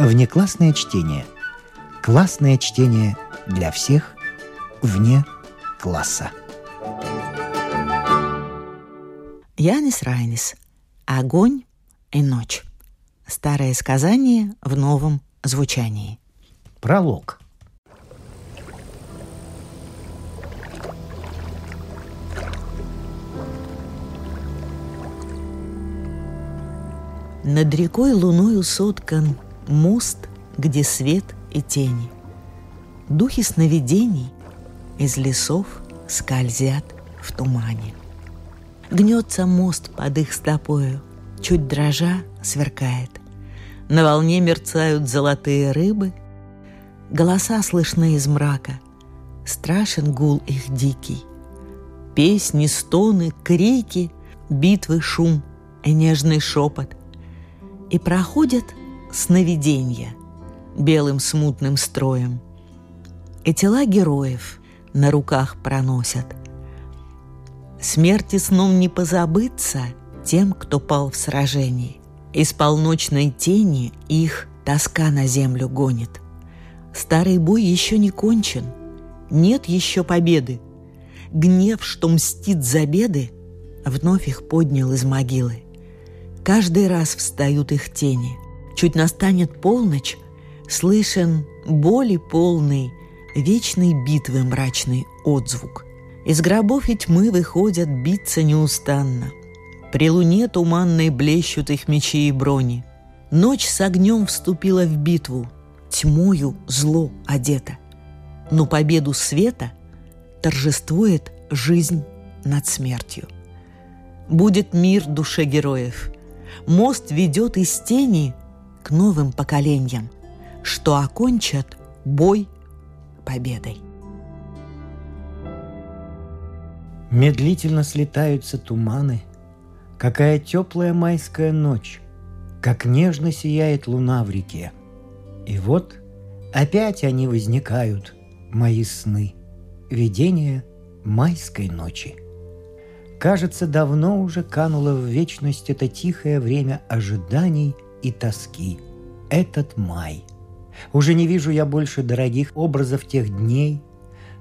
Внеклассное чтение. Классное чтение для всех вне класса. Янис Райнис. Огонь и ночь. Старое сказание в новом звучании. Пролог. Над рекой луною соткан мост, где свет и тени. Духи сновидений из лесов скользят в тумане. Гнется мост под их стопою, чуть дрожа сверкает. На волне мерцают золотые рыбы, голоса слышны из мрака, страшен гул их дикий. Песни, стоны, крики, битвы, шум и нежный шепот. И проходят сновидения белым смутным строем. И тела героев на руках проносят. Смерти сном не позабыться тем, кто пал в сражении. Из полночной тени их тоска на землю гонит. Старый бой еще не кончен, нет еще победы. Гнев, что мстит за беды, вновь их поднял из могилы. Каждый раз встают их тени — Чуть настанет полночь, слышен боли полный, вечной битвы мрачный отзвук. Из гробов и тьмы выходят биться неустанно. При луне туманной блещут их мечи и брони. Ночь с огнем вступила в битву, тьмою зло одета. Но победу света торжествует жизнь над смертью. Будет мир душе героев. Мост ведет из тени к новым поколениям, что окончат бой победой. Медлительно слетаются туманы, Какая теплая майская ночь, Как нежно сияет луна в реке. И вот опять они возникают, Мои сны, видения майской ночи. Кажется, давно уже кануло в вечность это тихое время ожиданий – и тоски. Этот май. Уже не вижу я больше дорогих образов тех дней.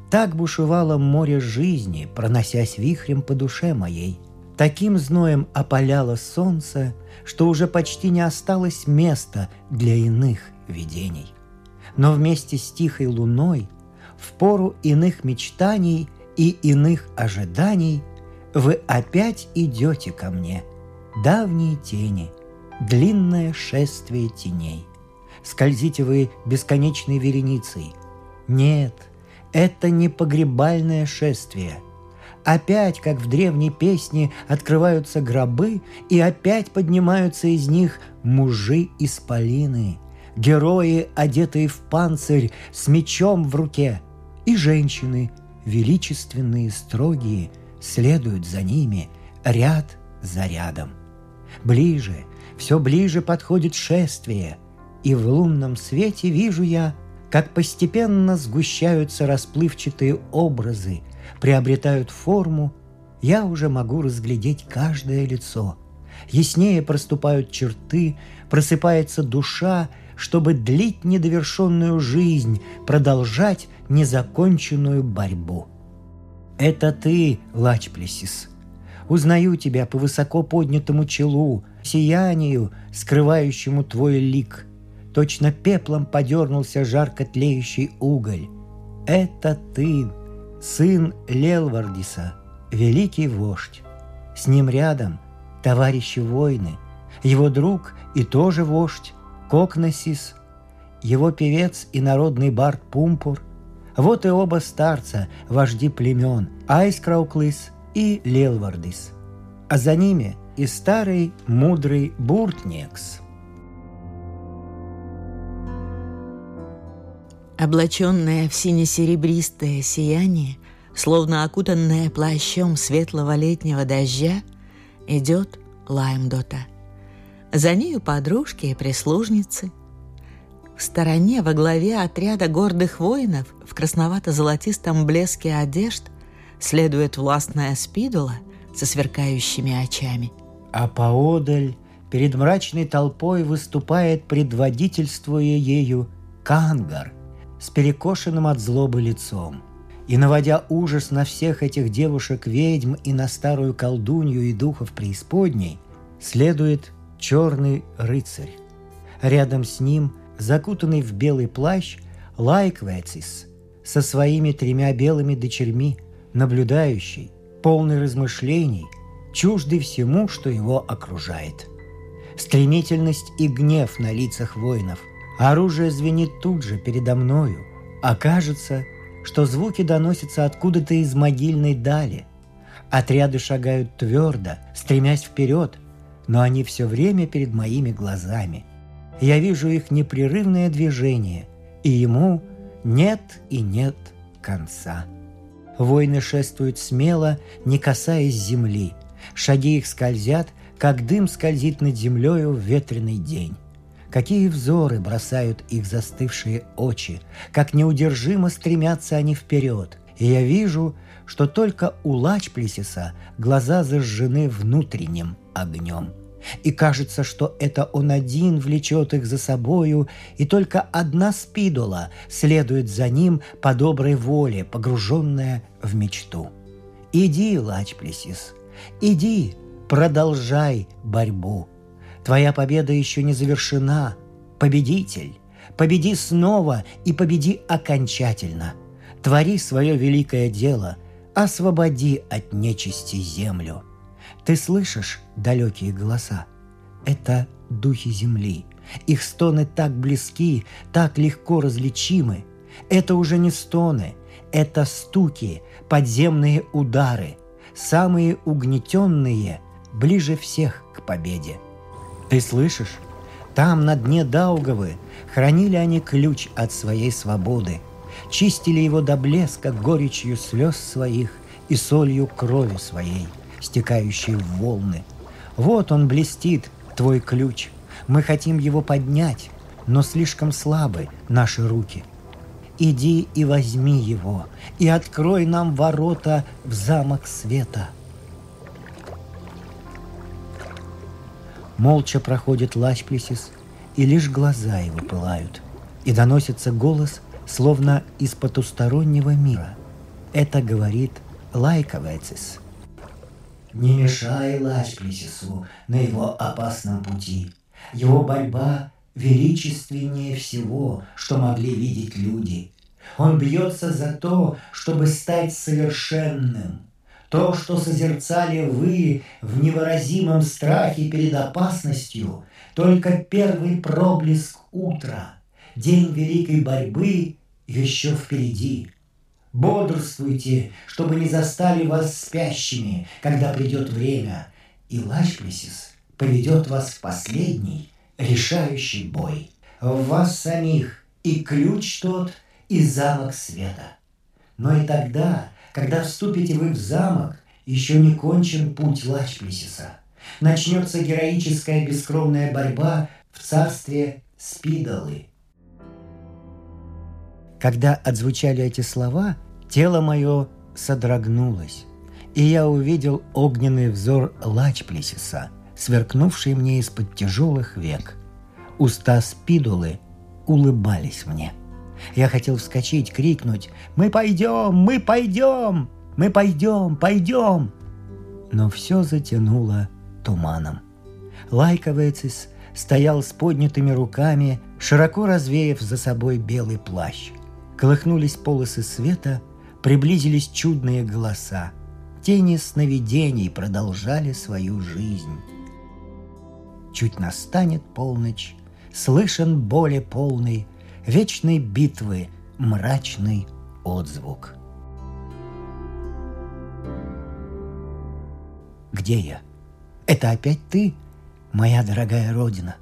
Так бушевало море жизни, проносясь вихрем по душе моей. Таким зноем опаляло солнце, что уже почти не осталось места для иных видений. Но вместе с тихой луной, в пору иных мечтаний и иных ожиданий, вы опять идете ко мне, давние тени – длинное шествие теней. Скользите вы бесконечной вереницей. Нет, это не погребальное шествие. Опять, как в древней песне, открываются гробы, и опять поднимаются из них мужи-исполины, герои, одетые в панцирь, с мечом в руке, и женщины, величественные, строгие, следуют за ними ряд за рядом. Ближе, все ближе подходит шествие, и в лунном свете вижу я, как постепенно сгущаются расплывчатые образы, приобретают форму, я уже могу разглядеть каждое лицо. Яснее проступают черты, просыпается душа, чтобы длить недовершенную жизнь, продолжать незаконченную борьбу. Это ты, Лачплесис. Узнаю тебя по высоко поднятому челу, сиянию, скрывающему твой лик. Точно пеплом подернулся жарко тлеющий уголь. Это ты, сын Лелвардиса, великий вождь. С ним рядом товарищи войны, его друг и тоже вождь Кокносис, его певец и народный бард Пумпур. Вот и оба старца, вожди племен, Айскрауклыс и Лелвардис. А за ними – и старый мудрый Буртнекс. Облаченное в сине-серебристое сияние, словно окутанное плащом светлого летнего дождя, идет Лаймдота. За нею подружки и прислужницы. В стороне во главе отряда гордых воинов в красновато-золотистом блеске одежд следует властная спидула со сверкающими очами – а поодаль перед мрачной толпой выступает, предводительствуя ею, Кангар с перекошенным от злобы лицом. И наводя ужас на всех этих девушек-ведьм и на старую колдунью и духов преисподней, следует черный рыцарь. Рядом с ним, закутанный в белый плащ, Лайквецис со своими тремя белыми дочерьми, наблюдающий, полный размышлений, чуждый всему, что его окружает. Стремительность и гнев на лицах воинов. Оружие звенит тут же передо мною. Окажется, что звуки доносятся откуда-то из могильной дали. Отряды шагают твердо, стремясь вперед, но они все время перед моими глазами. Я вижу их непрерывное движение, и ему нет и нет конца. Воины шествуют смело, не касаясь земли. Шаги их скользят, как дым скользит над землею в ветреный день. Какие взоры бросают их застывшие очи, как неудержимо стремятся они вперед. И я вижу, что только у Лачплесиса глаза зажжены внутренним огнем – и кажется, что это он один влечет их за собою, и только одна спидола следует за ним по доброй воле, погруженная в мечту. Иди, Лачплесис, иди, продолжай борьбу. Твоя победа еще не завершена. Победитель, победи снова и победи окончательно. Твори свое великое дело, освободи от нечисти землю – ты слышишь далекие голоса? Это духи земли. Их стоны так близки, так легко различимы. Это уже не стоны, это стуки, подземные удары, самые угнетенные, ближе всех к победе. Ты слышишь? Там, на дне Даугавы, хранили они ключ от своей свободы, чистили его до блеска горечью слез своих и солью крови своей – стекающие в волны. Вот он блестит, твой ключ. Мы хотим его поднять, но слишком слабы наши руки. Иди и возьми его, и открой нам ворота в замок света. Молча проходит Лачплесис, и лишь глаза его пылают, и доносится голос, словно из потустороннего мира. Это говорит Лайковецис – не мешай Лачплесису на его опасном пути. Его борьба величественнее всего, что могли видеть люди. Он бьется за то, чтобы стать совершенным. То, что созерцали вы в невыразимом страхе перед опасностью, только первый проблеск утра. День великой борьбы еще впереди. Бодрствуйте, чтобы не застали вас спящими, когда придет время, и Лачплесис поведет вас в последний, решающий бой. В вас самих и ключ тот, и замок света. Но и тогда, когда вступите вы в замок, еще не кончен путь Лачплесиса. Начнется героическая бескровная борьба в царстве Спидолы – когда отзвучали эти слова, тело мое содрогнулось, и я увидел огненный взор Лачплесиса, сверкнувший мне из-под тяжелых век. Уста Спидулы улыбались мне. Я хотел вскочить, крикнуть «Мы пойдем! Мы пойдем! Мы пойдем! Пойдем!» Но все затянуло туманом. Лайковецис стоял с поднятыми руками, широко развеяв за собой белый плащ. Колыхнулись полосы света, приблизились чудные голоса. Тени сновидений продолжали свою жизнь. Чуть настанет полночь, слышен боли полный, вечной битвы мрачный отзвук. Где я? Это опять ты, моя дорогая родина.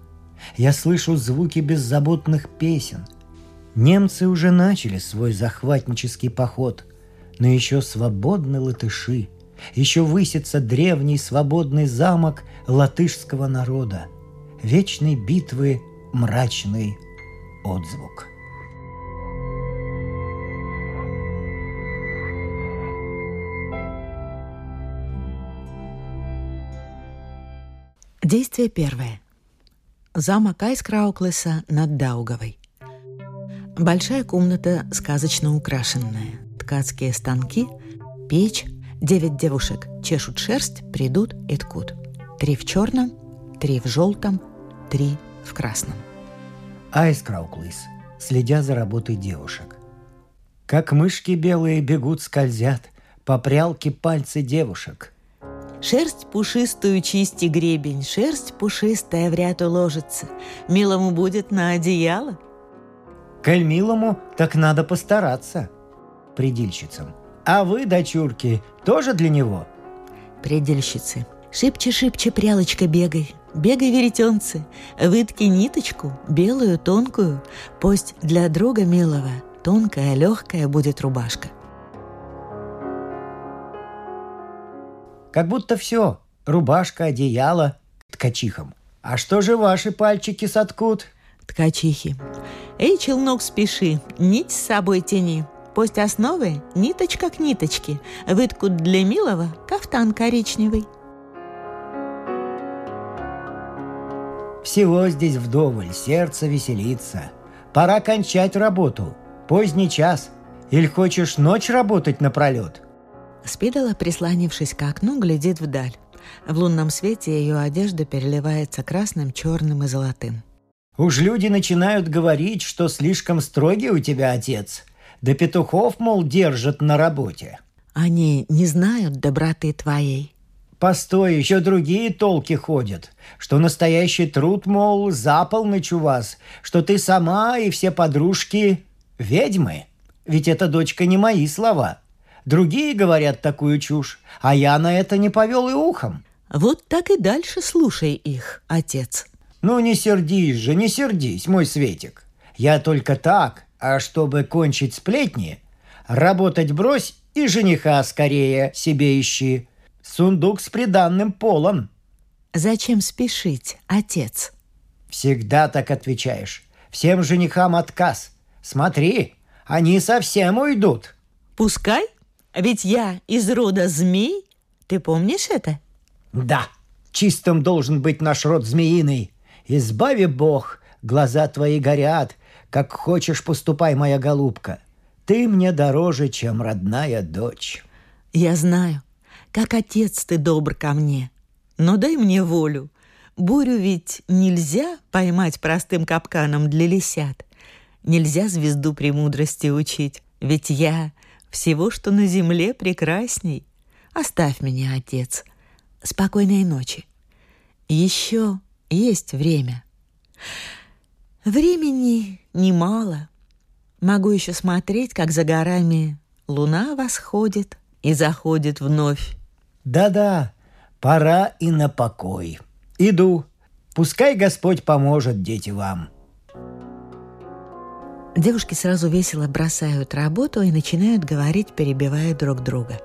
Я слышу звуки беззаботных песен — Немцы уже начали свой захватнический поход, но еще свободны латыши, еще высится древний свободный замок латышского народа, вечной битвы мрачный отзвук. Действие первое. Замок Айскрауклеса над Даугавой. Большая комната сказочно украшенная. Ткацкие станки, печь, девять девушек чешут шерсть, придут и ткут. Три в черном, три в желтом, три в красном. Айскрауклис, следя за работой девушек. Как мышки белые бегут, скользят по прялке пальцы девушек. Шерсть пушистую чисти гребень, шерсть пушистая в ряд уложится. Милому будет на одеяло. Коль милому, так надо постараться. Предельщицам. А вы, дочурки, тоже для него? Предельщицы. Шибче-шибче, прялочка, бегай. Бегай, веретенцы, вытки ниточку, белую, тонкую. Пусть для друга милого тонкая, легкая будет рубашка. Как будто все. Рубашка, одеяло, ткачихам. А что же ваши пальчики соткут? Ткачихи. Эй, челнок, спеши, нить с собой тяни. Пусть основы ниточка к ниточке выткут для милого кафтан коричневый. Всего здесь вдоволь, сердце веселится. Пора кончать работу. Поздний час. Или хочешь ночь работать напролет? Спидала, прислонившись к окну, глядит вдаль. В лунном свете ее одежда переливается красным, черным и золотым. Уж люди начинают говорить, что слишком строгий у тебя отец. Да петухов, мол, держат на работе. Они не знают доброты твоей. Постой, еще другие толки ходят, что настоящий труд, мол, за полночь у вас, что ты сама и все подружки ведьмы. Ведь это, дочка, не мои слова. Другие говорят такую чушь, а я на это не повел и ухом. Вот так и дальше слушай их, отец. Ну не сердись же, не сердись, мой Светик. Я только так, а чтобы кончить сплетни, работать брось и жениха скорее себе ищи. Сундук с приданным полон. Зачем спешить, отец? Всегда так отвечаешь. Всем женихам отказ. Смотри, они совсем уйдут. Пускай ведь я из рода змей. Ты помнишь это? Да, чистым должен быть наш род змеиный. Избави Бог, глаза твои горят. Как хочешь, поступай, моя голубка. Ты мне дороже, чем родная дочь. Я знаю, как отец ты добр ко мне. Но дай мне волю. Бурю ведь нельзя поймать простым капканом для лисят. Нельзя звезду премудрости учить. Ведь я всего, что на земле прекрасней. Оставь меня, отец. Спокойной ночи. Еще есть время. Времени немало. Могу еще смотреть, как за горами луна восходит и заходит вновь. Да-да, пора и на покой. Иду. Пускай Господь поможет, дети, вам. Девушки сразу весело бросают работу и начинают говорить, перебивая друг друга.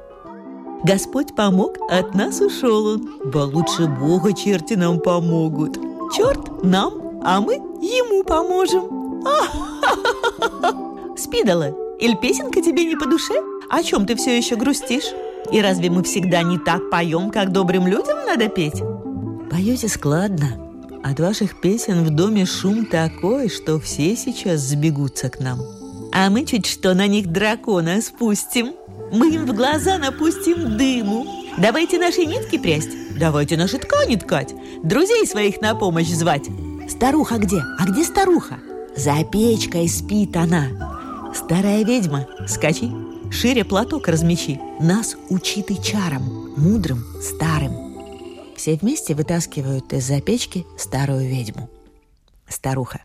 Господь помог, от нас ушел он. Ба лучше Бога черти нам помогут. Черт нам, а мы ему поможем. Спидала, или песенка тебе не по душе? О чем ты все еще грустишь? И разве мы всегда не так поем, как добрым людям надо петь? Поете складно, от ваших песен в доме шум такой, что все сейчас сбегутся к нам. А мы чуть что на них дракона спустим. Мы им в глаза напустим дыму. Давайте наши нитки прясть, давайте наши ткани ткать, друзей своих на помощь звать. Старуха где? А где старуха? За печкой спит она. Старая ведьма, скачи, шире платок размечи. Нас учит и чарам, мудрым, старым. Все вместе вытаскивают из-за печки старую ведьму. Старуха.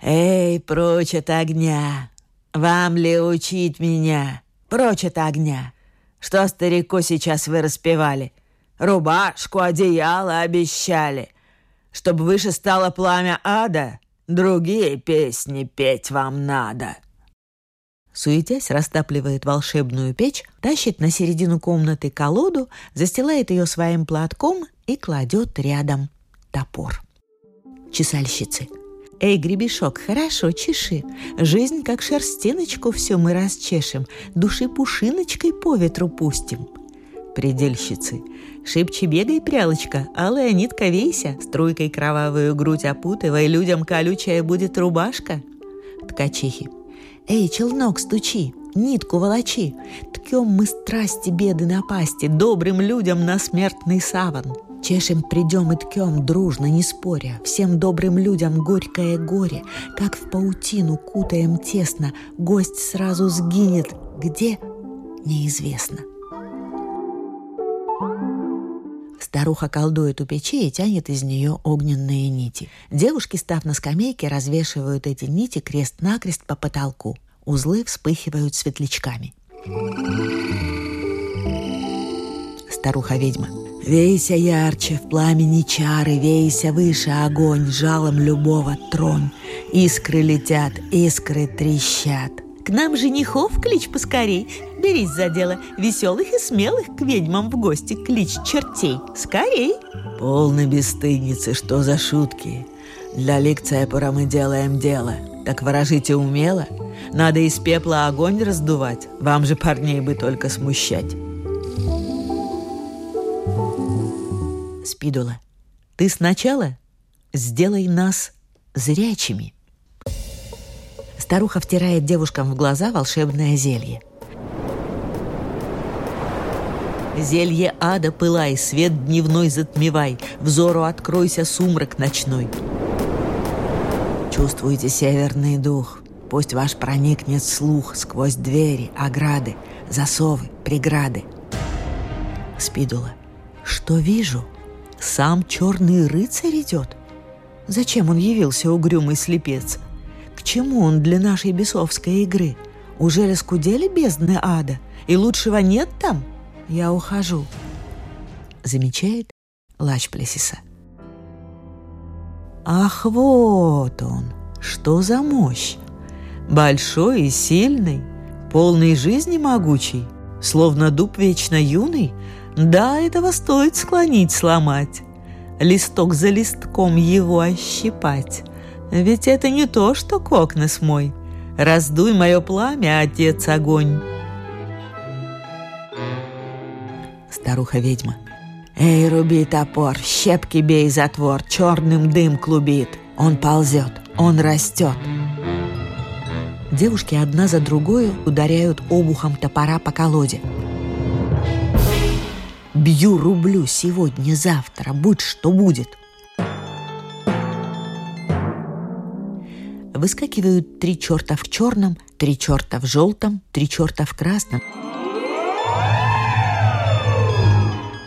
«Эй, прочь от огня! Вам ли учить меня? Прочь от огня! Что старику сейчас вы распевали? Рубашку, одеяло обещали. Чтобы выше стало пламя ада, другие песни петь вам надо». Суетясь, растапливает волшебную печь, тащит на середину комнаты колоду, застилает ее своим платком и кладет рядом топор. Чесальщицы. «Эй, гребешок, хорошо, чеши. Жизнь, как шерстиночку, все мы расчешем, души пушиночкой по ветру пустим». предельщицы. Шибче бегай, прялочка, алая нитка вейся, струйкой кровавую грудь опутывай, людям колючая будет рубашка. Ткачихи. Эй, челнок, стучи, нитку волочи, ткем мы страсти, беды, напасти, добрым людям на смертный саван. Чешем придем и ткем дружно, не споря, Всем добрым людям горькое горе, Как в паутину кутаем тесно, Гость сразу сгинет, где — неизвестно. Старуха колдует у печи и тянет из нее огненные нити. Девушки, став на скамейке, развешивают эти нити крест-накрест по потолку. Узлы вспыхивают светлячками. Старуха-ведьма. Вейся ярче в пламени чары, Вейся выше огонь, жалом любого тронь. Искры летят, искры трещат. К нам женихов клич поскорей, Берись за дело, веселых и смелых К ведьмам в гости клич чертей. Скорей! Полны бесстыдницы, что за шутки? Для лекция пора мы делаем дело. Так ворожите умело. Надо из пепла огонь раздувать. Вам же парней бы только смущать. Спидула, ты сначала сделай нас зрячими. Старуха втирает девушкам в глаза волшебное зелье. Зелье ада пылай, свет дневной затмевай, Взору откройся сумрак ночной. Чувствуйте северный дух, Пусть ваш проникнет слух Сквозь двери, ограды, засовы, преграды. Спидула, что вижу — сам черный рыцарь идет? Зачем он явился, угрюмый слепец? К чему он для нашей бесовской игры? Уже раскудели бездны ада? И лучшего нет там? Я ухожу. Замечает Лач Плесиса. Ах, вот он! Что за мощь! Большой и сильный, полный жизни могучий, словно дуб вечно юный, да, этого стоит склонить, сломать. Листок за листком его ощипать. Ведь это не то, что кокнес мой. Раздуй мое пламя, отец огонь. Старуха-ведьма. Эй, руби топор, щепки бей затвор, черным дым клубит. Он ползет, он растет. Девушки одна за другой ударяют обухом топора по колоде. Бью рублю сегодня-завтра, будь что будет. Выскакивают три черта в черном, три черта в желтом, три черта в красном.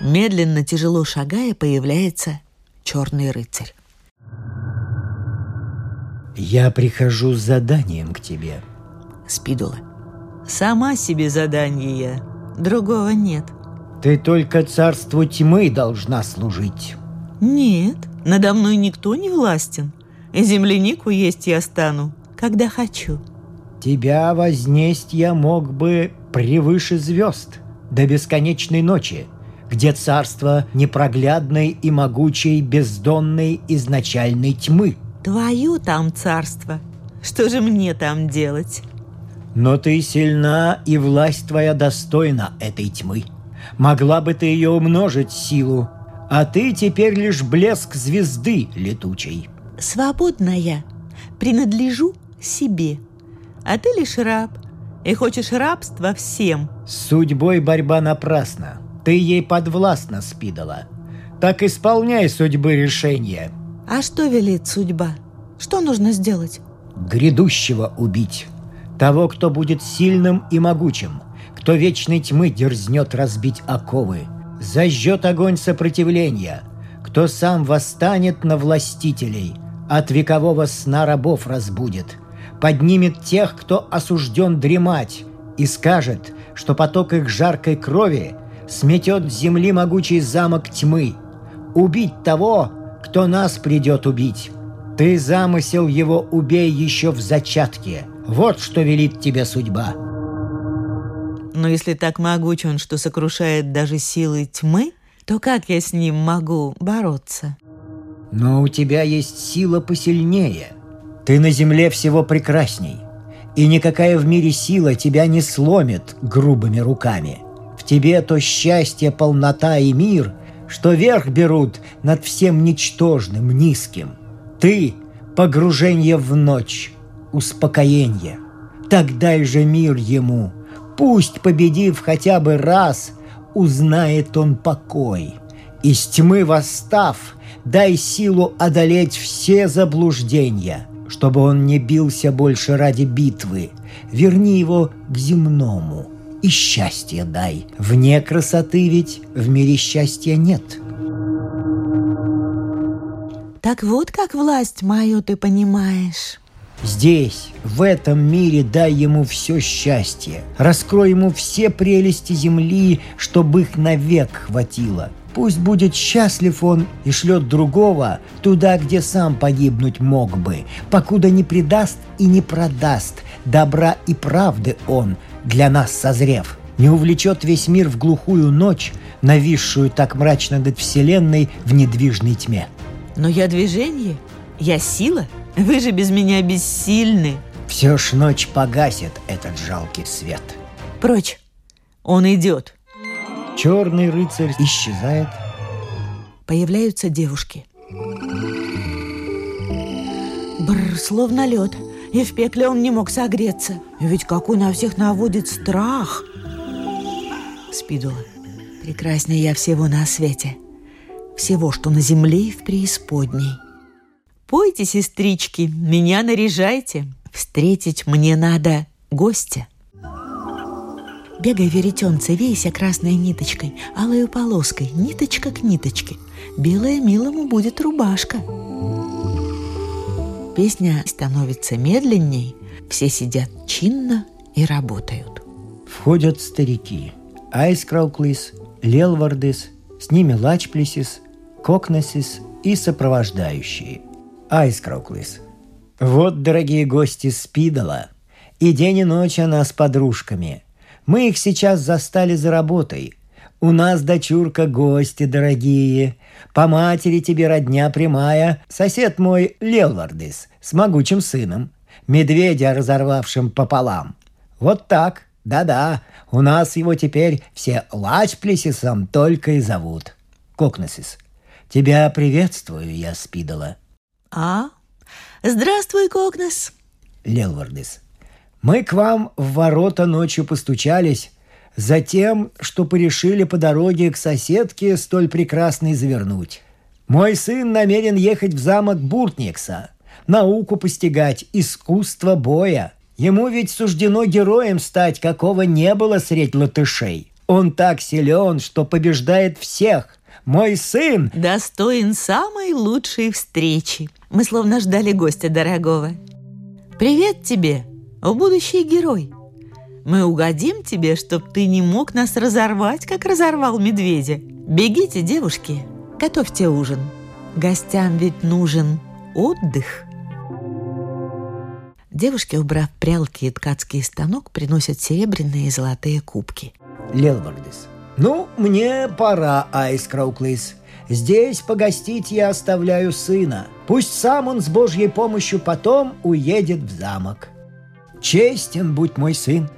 Медленно, тяжело шагая, появляется черный рыцарь. Я прихожу с заданием к тебе. Спидула. Сама себе задание, другого нет – ты только царству тьмы должна служить. Нет, надо мной никто не властен. Землянику есть я стану, когда хочу. Тебя вознесть я мог бы превыше звезд, до бесконечной ночи, где царство непроглядной и могучей бездонной изначальной тьмы. Твое там царство. Что же мне там делать? Но ты сильна, и власть твоя достойна этой тьмы. Могла бы ты ее умножить силу, а ты теперь лишь блеск звезды летучей. Свободная, принадлежу себе, а ты лишь раб, и хочешь рабства всем. С судьбой борьба напрасна, ты ей подвластна, Спидала. Так исполняй судьбы решения. А что велит судьба? Что нужно сделать? Грядущего убить. Того, кто будет сильным и могучим – кто вечной тьмы дерзнет разбить оковы, зажжет огонь сопротивления, кто сам восстанет на властителей, от векового сна рабов разбудит, поднимет тех, кто осужден дремать, и скажет, что поток их жаркой крови сметет с земли могучий замок тьмы, убить того, кто нас придет убить. Ты замысел его убей еще в зачатке. Вот что велит тебе судьба. Но если так могуч он, что сокрушает даже силы тьмы, то как я с ним могу бороться? Но у тебя есть сила посильнее. Ты на земле всего прекрасней. И никакая в мире сила тебя не сломит грубыми руками. В тебе то счастье, полнота и мир, что верх берут над всем ничтожным, низким. Ты — погружение в ночь, успокоение. Так дай же мир ему, пусть, победив хотя бы раз, узнает он покой. Из тьмы восстав, дай силу одолеть все заблуждения, чтобы он не бился больше ради битвы. Верни его к земному — и счастье дай. Вне красоты ведь в мире счастья нет. Так вот как власть мою ты понимаешь. Здесь, в этом мире, дай ему все счастье. Раскрой ему все прелести земли, чтобы их навек хватило. Пусть будет счастлив он и шлет другого туда, где сам погибнуть мог бы, покуда не предаст и не продаст добра и правды он, для нас созрев, не увлечет весь мир в глухую ночь, нависшую так мрачно над Вселенной в недвижной тьме. Но я движение, я сила, вы же без меня бессильны. Все ж ночь погасит этот жалкий свет. Прочь, он идет. Черный рыцарь исчезает. Появляются девушки. Бррр, словно лед. И в пекле он не мог согреться. Ведь какой на всех наводит страх. Спидула, прекраснее я всего на свете. Всего, что на земле и в преисподней. Пойте, сестрички, меня наряжайте. Встретить мне надо гостя. Бегай, веретенце, вейся красной ниточкой, алой полоской, ниточка к ниточке. Белая милому будет рубашка. Песня становится медленней, все сидят чинно и работают. Входят старики. Айскрауклис, Лелвардис, с ними Лачплисис, Кокнесис и сопровождающие. Айскрауклис. Вот, дорогие гости Спидала, и день и ночь она с подружками. Мы их сейчас застали за работой – у нас, дочурка, гости дорогие. По матери тебе родня прямая. Сосед мой Лелвардис с могучим сыном. Медведя, разорвавшим пополам. Вот так. Да-да, у нас его теперь все Лачплесисом только и зовут. Кокнесис, тебя приветствую, я спидала. А? Здравствуй, Кокнес. Лелвардис. Мы к вам в ворота ночью постучались, Затем, что порешили по дороге к соседке столь прекрасной завернуть. Мой сын намерен ехать в замок Буртникса, науку постигать, искусство боя. Ему ведь суждено героем стать, какого не было средь латышей. Он так силен, что побеждает всех. Мой сын... Достоин самой лучшей встречи. Мы словно ждали гостя дорогого. Привет тебе, о будущий герой. Мы угодим тебе, чтоб ты не мог нас разорвать, как разорвал медведя. Бегите, девушки, готовьте ужин. Гостям ведь нужен отдых. Девушки, убрав прялки и ткацкий станок, приносят серебряные и золотые кубки. Лелвардис. Ну, мне пора, Айс Крауклис. Здесь погостить я оставляю сына. Пусть сам он с Божьей помощью потом уедет в замок. Честен будь мой сын,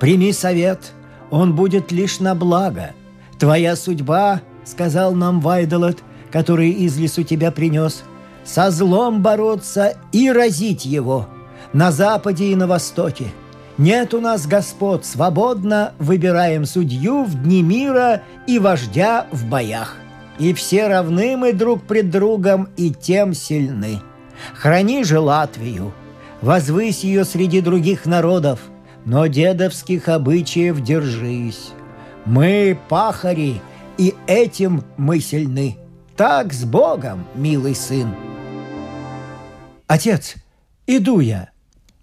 Прими совет, он будет лишь на благо. Твоя судьба, — сказал нам Вайдолот, который из лесу тебя принес, — со злом бороться и разить его на западе и на востоке. Нет у нас господ, свободно выбираем судью в дни мира и вождя в боях. И все равны мы друг пред другом и тем сильны. Храни же Латвию, возвысь ее среди других народов — но дедовских обычаев держись. Мы пахари, и этим мы сильны. Так с Богом, милый сын. Отец, иду я.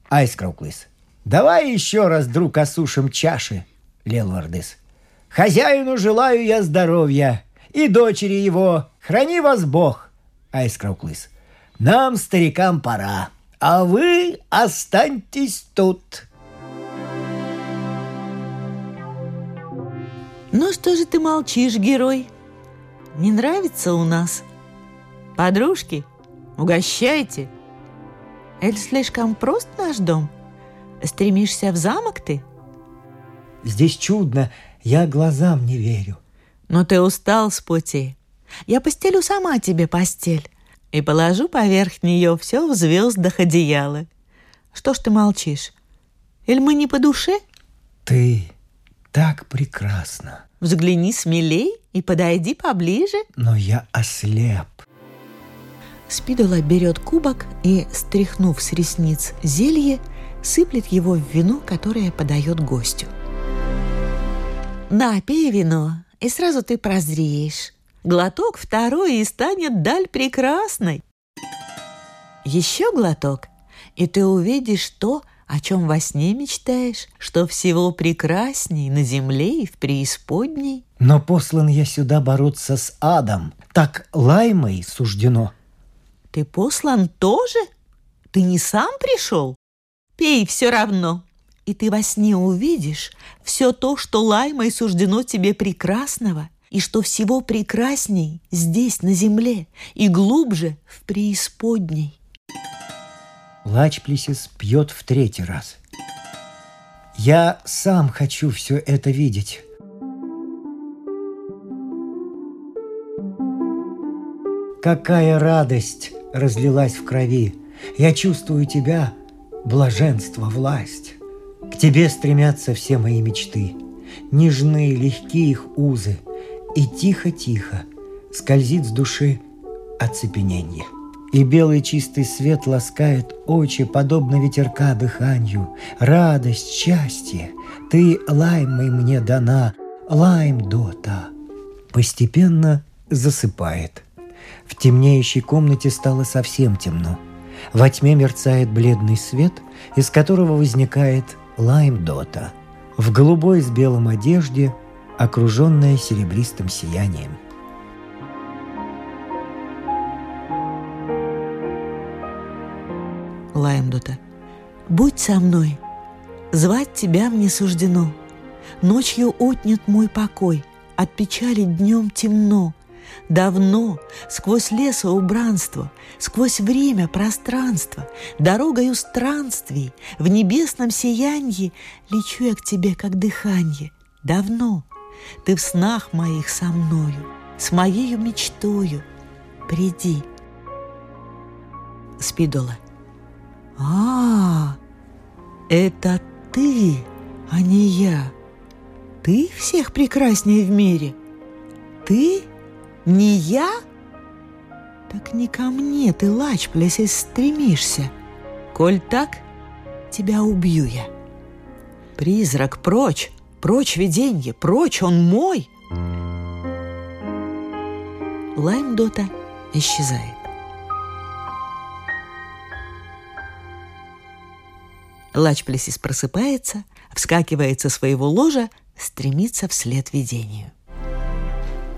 Айскрауклис. Давай еще раз, друг, осушим чаши. Лелвардис. Хозяину желаю я здоровья, и дочери его. Храни вас Бог. Айскрауклис. Нам, старикам, пора, а вы останьтесь тут. Ну что же ты молчишь, герой? Не нравится у нас? Подружки, угощайте. Эль слишком прост наш дом? Стремишься в замок ты? Здесь чудно. Я глазам не верю. Но ты устал с пути. Я постелю сама тебе постель и положу поверх нее все в звездах одеяла. Что ж ты молчишь? Или мы не по душе? Ты так прекрасна. Взгляни смелей и подойди поближе. Но я ослеп. Спидола берет кубок и, стряхнув с ресниц зелье, сыплет его в вино, которое подает гостю. «На, пей вино, и сразу ты прозреешь. Глоток второй, и станет даль прекрасной. Еще глоток, и ты увидишь то, о чем во сне мечтаешь, что всего прекрасней на земле и в преисподней. Но послан я сюда бороться с адом. Так лаймой суждено. Ты послан тоже? Ты не сам пришел? Пей все равно. И ты во сне увидишь все то, что лаймой суждено тебе прекрасного, и что всего прекрасней здесь, на земле, и глубже в преисподней. Лачплисис пьет в третий раз. Я сам хочу все это видеть. Какая радость разлилась в крови. Я чувствую тебя, блаженство, власть. К тебе стремятся все мои мечты. Нежны, легкие их узы. И тихо-тихо скользит с души оцепенение и белый чистый свет ласкает очи, подобно ветерка дыханию. Радость, счастье, ты лаймой мне дана, лайм дота. Постепенно засыпает. В темнеющей комнате стало совсем темно. Во тьме мерцает бледный свет, из которого возникает лайм дота. В голубой с белым одежде, окруженная серебристым сиянием. Лаймдута. «Будь со мной, звать тебя мне суждено. Ночью отнят мой покой, от печали днем темно. Давно, сквозь лесо убранство, сквозь время пространство, дорогою странствий, в небесном сиянье лечу я к тебе, как дыханье. Давно ты в снах моих со мною, с моею мечтою. Приди. Спидола. А, это ты, а не я. Ты всех прекраснее в мире. Ты? Не я? Так не ко мне ты, Лачплесис, стремишься. Коль так, тебя убью я. Призрак, прочь, прочь виденье, прочь, он мой. Лаймдота исчезает. Лачплесис просыпается, вскакивает со своего ложа, стремится вслед видению.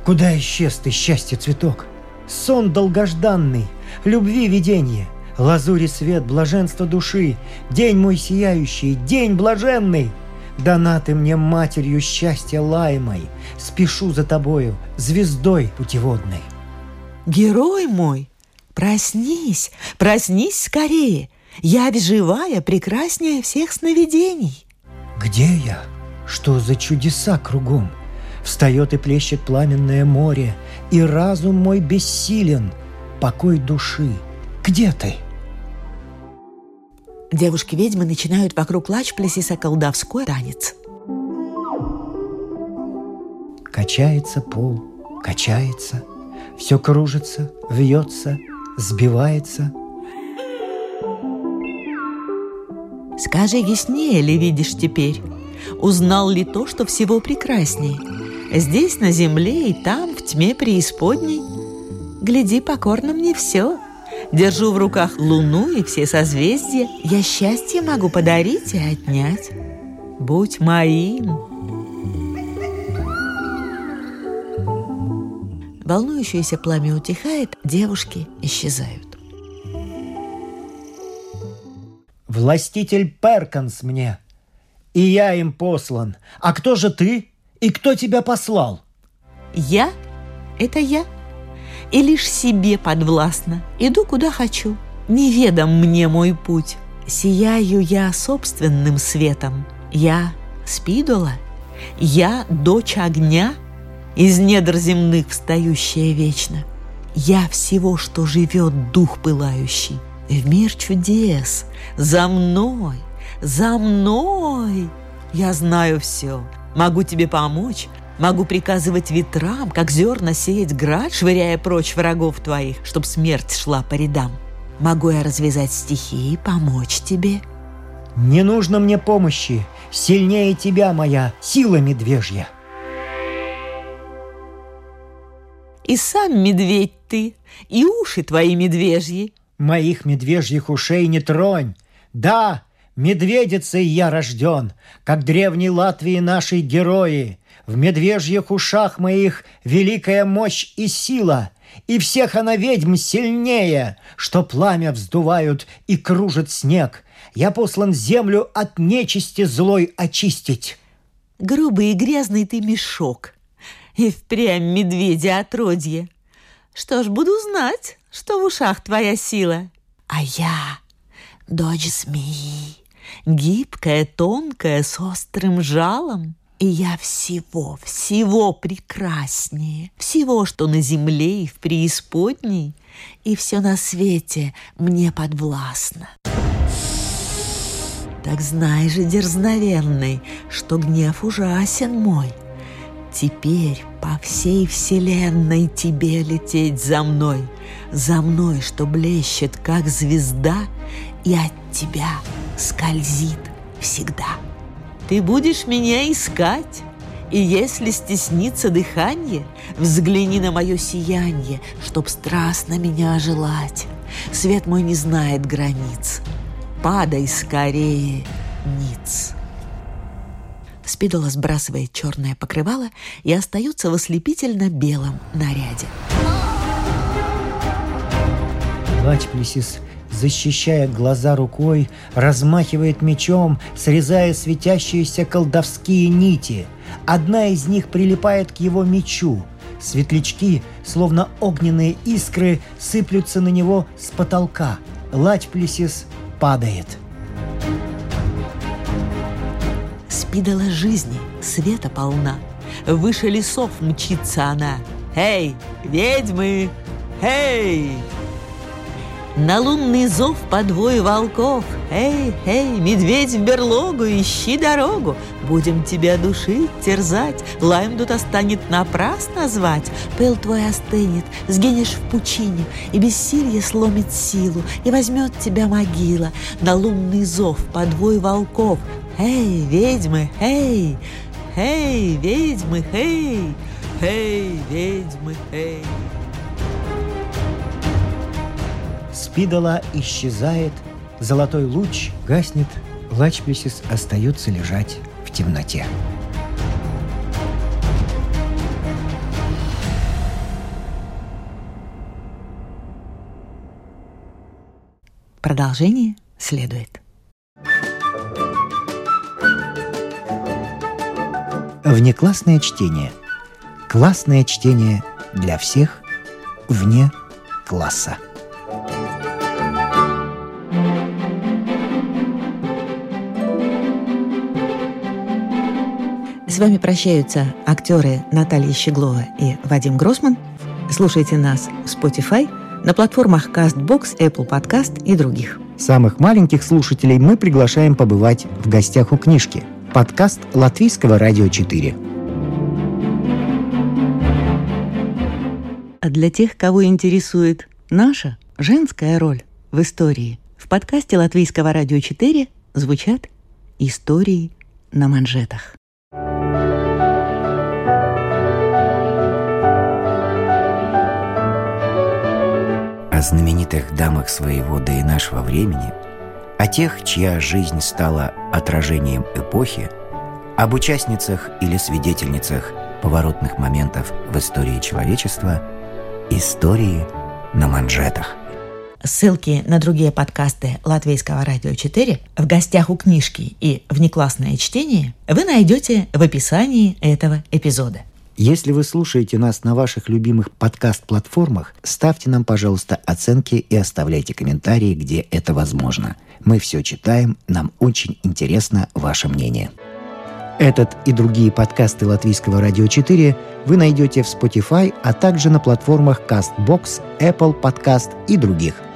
Куда исчез ты, счастье, цветок? Сон долгожданный, любви видение, лазури свет, блаженство души, день мой сияющий, день блаженный. Дана ты мне матерью счастья лаймой, спешу за тобою, звездой путеводной. Герой мой, проснись, проснись скорее, я живая, прекраснее всех сновидений. Где я? Что за чудеса кругом? Встает и плещет пламенное море, и разум мой бессилен, покой души. Где ты? Девушки-ведьмы начинают вокруг Лачплесиса колдовской танец. Качается пол, качается, все кружится, вьется, сбивается – Скажи, яснее ли видишь теперь? Узнал ли то, что всего прекрасней? Здесь, на земле, и там, в тьме преисподней? Гляди покорно мне все. Держу в руках луну и все созвездия. Я счастье могу подарить и отнять. Будь моим. Волнующееся пламя утихает, девушки исчезают. Властитель Перканс мне, и я им послан. А кто же ты? И кто тебя послал? Я — это я. И лишь себе подвластна. Иду, куда хочу. Неведом мне мой путь. Сияю я собственным светом. Я Спидола, Я дочь огня, из недр земных встающая вечно. Я всего, что живет дух пылающий, в мир чудес, за мной, за мной. Я знаю все, могу тебе помочь, Могу приказывать ветрам, как зерна сеять град, швыряя прочь врагов твоих, чтоб смерть шла по рядам. Могу я развязать стихии и помочь тебе?» «Не нужно мне помощи. Сильнее тебя моя сила медвежья». «И сам медведь ты, и уши твои медвежьи». «Моих медвежьих ушей не тронь. Да, медведицей я рожден, как древней Латвии нашей герои. В медвежьих ушах моих великая мощь и сила — и всех она ведьм сильнее, что пламя вздувают и кружит снег. Я послан землю от нечисти злой очистить. Грубый и грязный ты мешок, и впрямь медведя отродье. Что ж, буду знать, что в ушах твоя сила. А я дочь змеи, гибкая, тонкая, с острым жалом — и я всего, всего прекраснее, всего, что на земле и в преисподней, и все на свете мне подвластно. Так знай же, дерзновенный, что гнев ужасен мой. Теперь по всей вселенной тебе лететь за мной, за мной, что блещет, как звезда, и от тебя скользит всегда. Ты будешь меня искать, и если стеснится дыхание, Взгляни на мое сияние, Чтоб страстно меня желать. Свет мой не знает границ. Падай скорее, ниц. Спидола сбрасывает черное покрывало и остается в ослепительно белом наряде. Лачплесис защищая глаза рукой, размахивает мечом, срезая светящиеся колдовские нити. Одна из них прилипает к его мечу. Светлячки, словно огненные искры, сыплются на него с потолка. Лачплесис падает. Спидала жизни, света полна. Выше лесов мчится она. Эй, ведьмы! Эй! На лунный зов по двое волков. Эй, эй, медведь в берлогу, ищи дорогу. Будем тебя душить, терзать. Лаем тут станет напрасно звать. Пыл твой остынет, сгинешь в пучине И бессилье сломит силу И возьмет тебя могила. На лунный зов по двое волков. Эй, ведьмы, эй, эй, ведьмы, эй, эй, ведьмы, эй. Спидола исчезает, золотой луч гаснет, Лачплесис остается лежать в темноте. Продолжение следует. Внеклассное чтение. Классное чтение для всех вне класса. С вами прощаются актеры Наталья Щеглова и Вадим Гросман. Слушайте нас в Spotify, на платформах CastBox, Apple Podcast и других. Самых маленьких слушателей мы приглашаем побывать в гостях у книжки. Подкаст Латвийского радио 4. А для тех, кого интересует наша женская роль в истории, в подкасте Латвийского радио 4 звучат истории на манжетах. Знаменитых дамах своего да и нашего времени, о тех, чья жизнь стала отражением эпохи, об участницах или свидетельницах поворотных моментов в истории человечества, истории на манжетах. Ссылки на другие подкасты Латвийского радио 4 в гостях у книжки и внеклассное чтение вы найдете в описании этого эпизода. Если вы слушаете нас на ваших любимых подкаст-платформах, ставьте нам, пожалуйста, оценки и оставляйте комментарии, где это возможно. Мы все читаем, нам очень интересно ваше мнение. Этот и другие подкасты Латвийского радио 4 вы найдете в Spotify, а также на платформах CastBox, Apple Podcast и других –